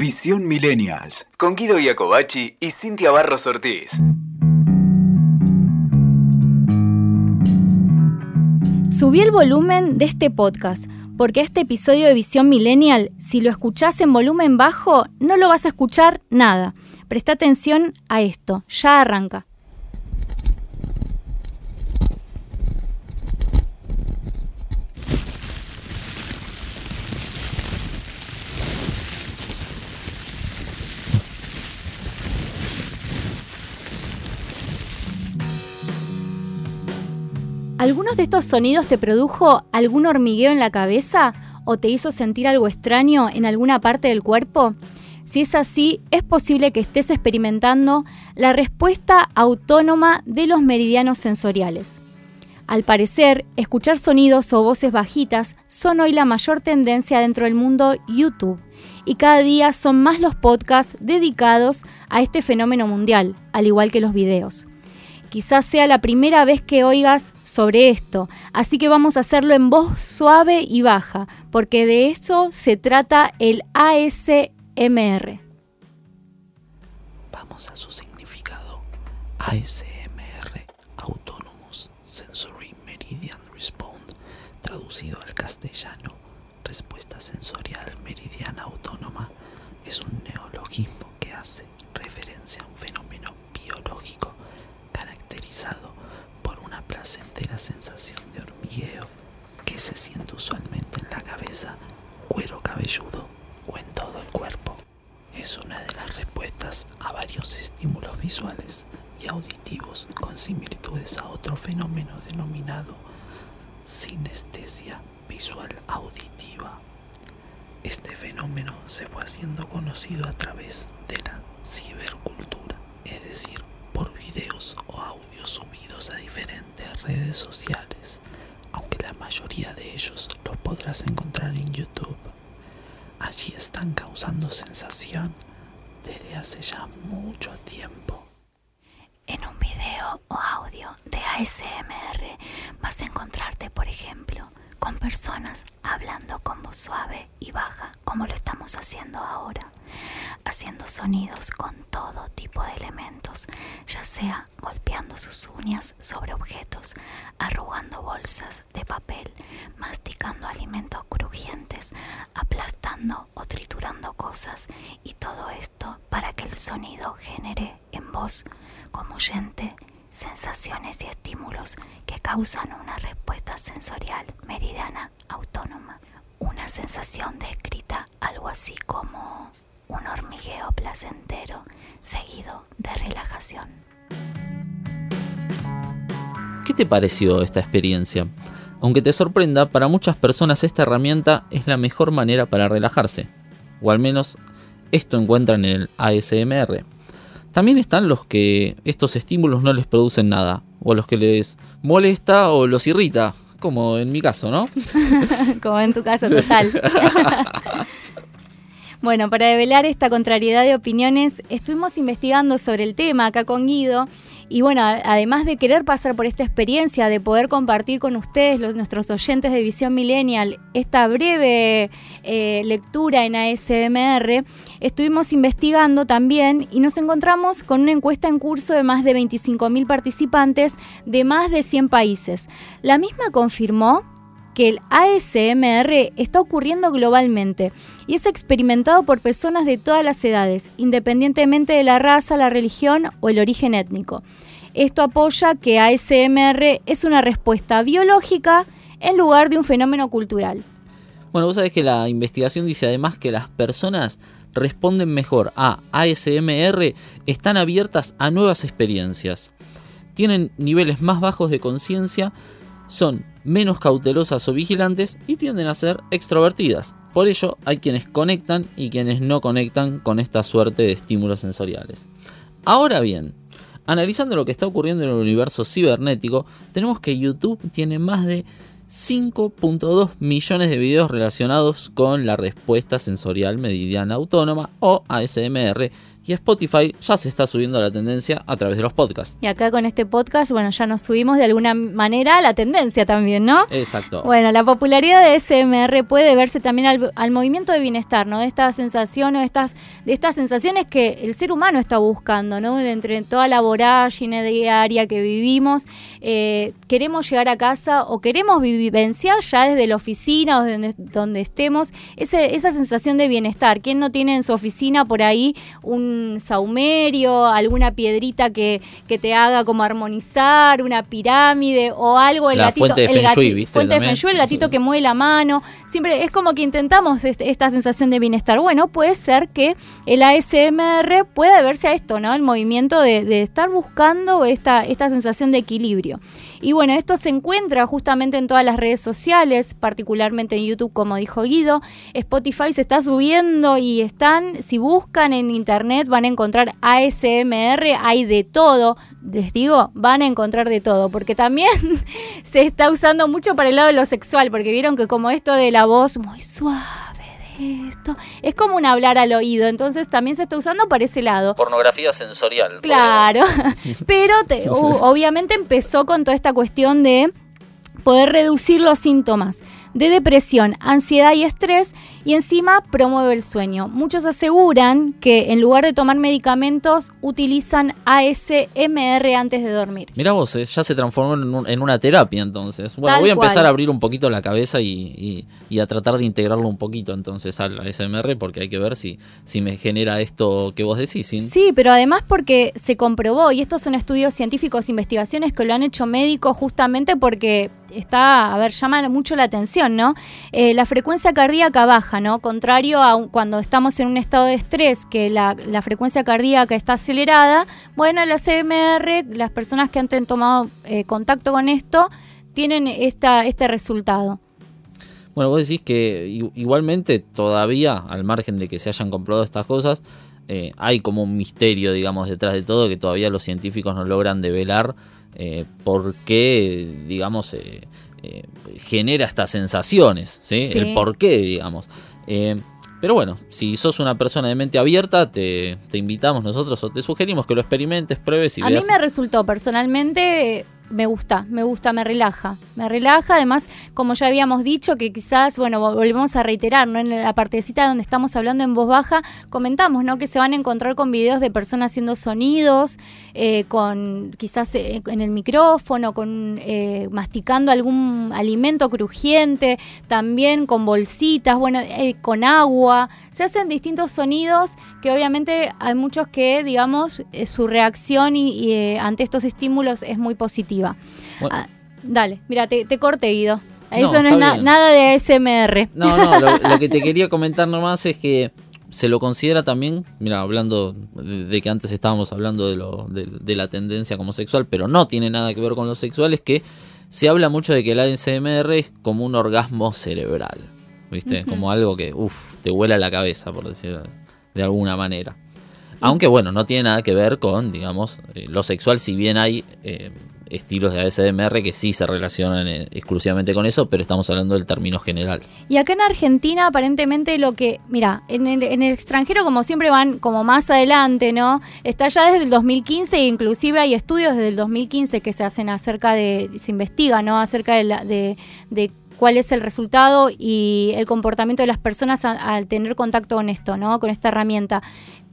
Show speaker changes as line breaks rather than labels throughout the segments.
Visión Millennials. Con Guido Iacobacci y Cintia Barros Ortiz.
Subí el volumen de este podcast, porque este episodio de Visión Millennial, si lo escuchás en volumen bajo, no lo vas a escuchar nada. Presta atención a esto, ya arranca. ¿Algunos de estos sonidos te produjo algún hormigueo en la cabeza o te hizo sentir algo extraño en alguna parte del cuerpo? Si es así, es posible que estés experimentando la respuesta autónoma de los meridianos sensoriales. Al parecer, escuchar sonidos o voces bajitas son hoy la mayor tendencia dentro del mundo YouTube y cada día son más los podcasts dedicados a este fenómeno mundial, al igual que los videos. Quizás sea la primera vez que oigas sobre esto, así que vamos a hacerlo en voz suave y baja, porque de eso se trata el ASMR.
Vamos a su significado. ASMR, Autonomous Sensory Meridian Response, traducido al castellano, respuesta sensorial meridiana autónoma, es un neologismo que hace referencia a un fenómeno biológico caracterizado por una placentera sensación de hormigueo que se siente usualmente en la cabeza, cuero cabelludo o en todo el cuerpo. Es una de las respuestas a varios estímulos visuales y auditivos con similitudes a otro fenómeno denominado sinestesia visual auditiva. Este fenómeno se fue haciendo conocido a través de la cibercultura, es decir, por videos o audios subidos a diferentes redes sociales, aunque la mayoría de ellos los podrás encontrar en YouTube. Causando sensación desde hace ya mucho tiempo.
En un video o audio de ASMR vas a encontrarte, por ejemplo, con personas hablando con voz suave y baja, como lo estamos haciendo ahora, haciendo sonidos con todo tipo de elementos, ya sea golpeando sus uñas sobre objetos, arrugando bolsas de papel, masticando alimentos crujientes, aplastando o triturando cosas, y todo esto para que el sonido genere en voz como oyente sensaciones y estímulos que causan una respuesta sensorial meridiana autónoma. Una sensación descrita algo así como un hormigueo placentero seguido de relajación.
¿Qué te pareció esta experiencia? Aunque te sorprenda, para muchas personas esta herramienta es la mejor manera para relajarse, o al menos esto encuentran en el ASMR. También están los que estos estímulos no les producen nada, o los que les molesta o los irrita, como en mi caso, ¿no?
como en tu caso total. Bueno, para develar esta contrariedad de opiniones, estuvimos investigando sobre el tema acá con Guido. Y bueno, además de querer pasar por esta experiencia, de poder compartir con ustedes, nuestros oyentes de Visión Millennial, esta breve eh, lectura en ASMR, estuvimos investigando también y nos encontramos con una encuesta en curso de más de 25.000 participantes de más de 100 países. La misma confirmó que el ASMR está ocurriendo globalmente y es experimentado por personas de todas las edades, independientemente de la raza, la religión o el origen étnico. Esto apoya que ASMR es una respuesta biológica en lugar de un fenómeno cultural.
Bueno, vos sabés que la investigación dice además que las personas responden mejor a ASMR, están abiertas a nuevas experiencias, tienen niveles más bajos de conciencia, son menos cautelosas o vigilantes y tienden a ser extrovertidas. Por ello, hay quienes conectan y quienes no conectan con esta suerte de estímulos sensoriales. Ahora bien, analizando lo que está ocurriendo en el universo cibernético, tenemos que YouTube tiene más de 5.2 millones de videos relacionados con la respuesta sensorial meridiana autónoma o ASMR Y Spotify ya se está subiendo a la tendencia a través de los podcasts.
Y acá con este podcast, bueno, ya nos subimos de alguna manera a la tendencia también, ¿no?
Exacto.
Bueno, la popularidad de SMR puede verse también al, al movimiento de bienestar, ¿no? De esta sensación o de estas, de estas sensaciones que el ser humano está buscando, ¿no? De entre toda la vorágine diaria que vivimos, eh, queremos llegar a casa o queremos vivenciar ya desde la oficina o desde donde estemos ese, esa sensación de bienestar. ¿Quién no tiene en su oficina por ahí un saumerio, alguna piedrita que, que te haga como armonizar, una pirámide o algo? El
La
gatito,
fuente de
el
Feng Shui,
gati-
¿viste?
fuente de
También.
Feng Shui, el gatito que mueve la mano. Siempre es como que intentamos este- esta sensación de bienestar. Bueno, puede ser que el ASMR pueda verse a esto, ¿no? El movimiento de, de estar buscando esta, esta sensación de equilibrio. Y bueno, esto se encuentra justamente en todas las redes sociales, particularmente en YouTube, como dijo Guido. Spotify se está subiendo y están, si buscan en internet, van a encontrar ASMR, hay de todo. Les digo, van a encontrar de todo, porque también se está usando mucho para el lado de lo sexual, porque vieron que como esto de la voz muy suave esto, es como un hablar al oído, entonces también se está usando para ese lado.
Pornografía sensorial.
Claro, pero te- obviamente empezó con toda esta cuestión de poder reducir los síntomas de depresión, ansiedad y estrés y encima promueve el sueño. Muchos aseguran que en lugar de tomar medicamentos utilizan ASMR antes de dormir.
Mira vos, eh, ya se transformó en, un- en una terapia entonces. Bueno,
Tal
voy a empezar
cual.
a abrir un poquito la cabeza y, y- y a tratar de integrarlo un poquito entonces al SMR porque hay que ver si, si me genera esto que vos decís. ¿sí?
Sí, pero además porque se comprobó, y estos son estudios científicos, investigaciones que lo han hecho médicos justamente porque está, a ver, llama mucho la atención, ¿no? Eh, la frecuencia cardíaca baja, Contrario a cuando estamos en un estado de estrés, que la, frecuencia cardíaca está acelerada, bueno, la CMR, las personas que han tomado eh, contacto con esto, tienen esta, este resultado.
Bueno, vos decís que igualmente todavía, al margen de que se hayan comprobado estas cosas, eh, hay como un misterio, digamos, detrás de todo que todavía los científicos no logran develar eh, por qué, digamos, eh, genera estas sensaciones, ¿sí?
Sí.
El por qué, digamos. Eh, pero bueno, si sos una persona de mente abierta, te, te invitamos nosotros o te sugerimos que lo experimentes, pruebes y
a mí me resultó personalmente, me gusta, me gusta, me relaja. Me relaja, además, como ya habíamos dicho, que quizás, bueno, vol- volvemos a reiterar, ¿no? En la partecita donde estamos hablando en voz baja, comentamos, ¿no? Que se van a encontrar con videos de personas haciendo sonidos, eh, con quizás eh, en el micrófono, con eh, masticando algún alimento crujiente, también con bolsitas, bueno, con agua. Se hacen distintos sonidos que obviamente hay muchos que, digamos, su reacción y, ante estos estímulos es muy positiva.
Bueno.
Ah, dale, mira, te, te corté, Guido. Eso no, es na-
bien.
nada de ASMR.
No, no, lo, lo que te quería comentar nomás es que se lo considera también, mira, hablando de, de que antes estábamos hablando de, lo, de, de la tendencia como sexual, pero no tiene nada que ver con lo sexual, es que se habla mucho de que el ASMR es como un orgasmo cerebral, ¿viste? Como algo que, uff, te vuela la cabeza, por decir de alguna manera. Aunque bueno, no tiene nada que ver con, digamos, eh, lo sexual, si bien hay eh, estilos de ASMR que sí se relacionan eh, exclusivamente con eso, pero estamos hablando del término general.
Y acá en Argentina, aparentemente, lo que. Mira, en el, en el extranjero, como siempre, van como más adelante, ¿no? Está ya desde el 2015, e inclusive hay estudios desde el 2015 que se hacen acerca de. se investiga, ¿no? Acerca de, la- de, de cuál es el resultado y el comportamiento de las personas al tener contacto con esto, ¿no? Con esta herramienta.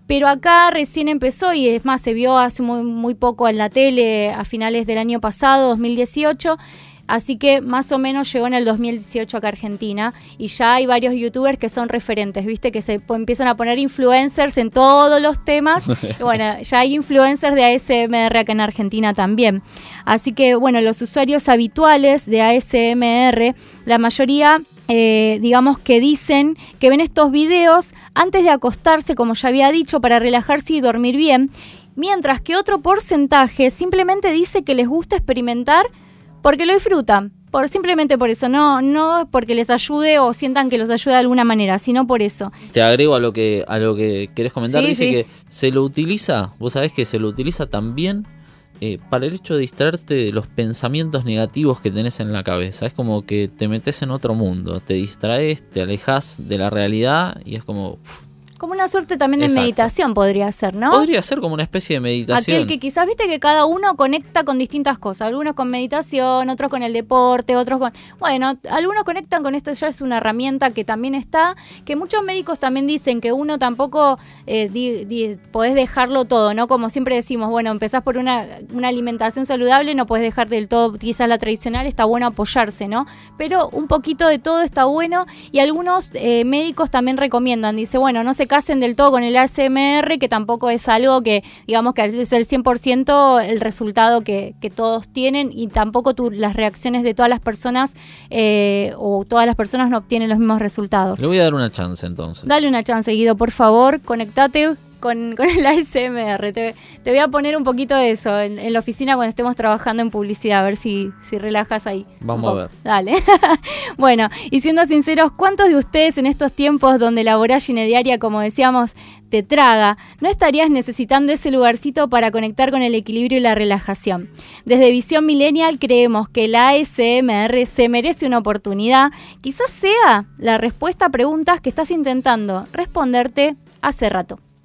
Pero acá recién empezó y es más, se vio hace muy, muy poco en la tele a finales del año pasado, 2018. Así que más o menos llegó en el 2018 acá a Argentina y ya hay varios youtubers que son referentes, viste, que se empiezan a poner influencers en todos los temas. Y bueno, ya hay influencers de ASMR acá en Argentina también. Así que bueno, los usuarios habituales de ASMR, la mayoría eh, digamos que dicen que ven estos videos antes de acostarse, como ya había dicho, para relajarse y dormir bien, mientras que otro porcentaje simplemente dice que les gusta experimentar porque lo disfrutan. Por, simplemente por eso, no, no porque les ayude o sientan que los ayuda de alguna manera, sino por eso.
Te agrego a lo que a lo que querés comentar.
Sí,
Dice
sí.
que se lo utiliza, vos sabés que se lo utiliza también eh, para el hecho de distraerte de los pensamientos negativos que tenés en la cabeza. Es como que te metes en otro mundo, te distraes, te alejas de la realidad y es como uf,
Como una suerte también de
Exacto.
meditación podría ser, ¿no?
Podría ser como una especie de meditación.
Aquel que quizás viste que cada uno conecta con distintas cosas, algunos con meditación, otros con el deporte, otros con... Bueno, algunos conectan con esto, ya es una herramienta que también está, que muchos médicos también dicen que uno tampoco eh, di- di- podés dejarlo todo, ¿no? Como siempre decimos, bueno, empezás por una, una alimentación saludable, no podés dejar del todo quizás la tradicional, está bueno apoyarse, ¿no? Pero un poquito de todo está bueno y algunos eh, médicos también recomiendan, dice, bueno, no se casen del todo con el ASMR, que tampoco es algo que, digamos que es el 100% el resultado que, que todos tienen y tampoco tú- las reacciones de todas las personas eh, o todas las personas no obtienen los mismos resultados.
Le voy a dar una chance entonces.
Dale una chance, Guido, por favor, conectate con, con el ASMR. Te, te voy a poner un poquito de eso en, en la oficina cuando estemos trabajando en publicidad, a ver si, si relajas ahí.
Vamos a ver.
Dale. bueno, y siendo sinceros, ¿cuántos de ustedes en estos tiempos donde la vorágine diaria, como decíamos, te traga, no estarías necesitando ese lugarcito para conectar con el equilibrio y la relajación? Desde Visión Millennial creemos que la ASMR se merece una oportunidad. Quizás sea la respuesta a preguntas que estás intentando responderte hace rato.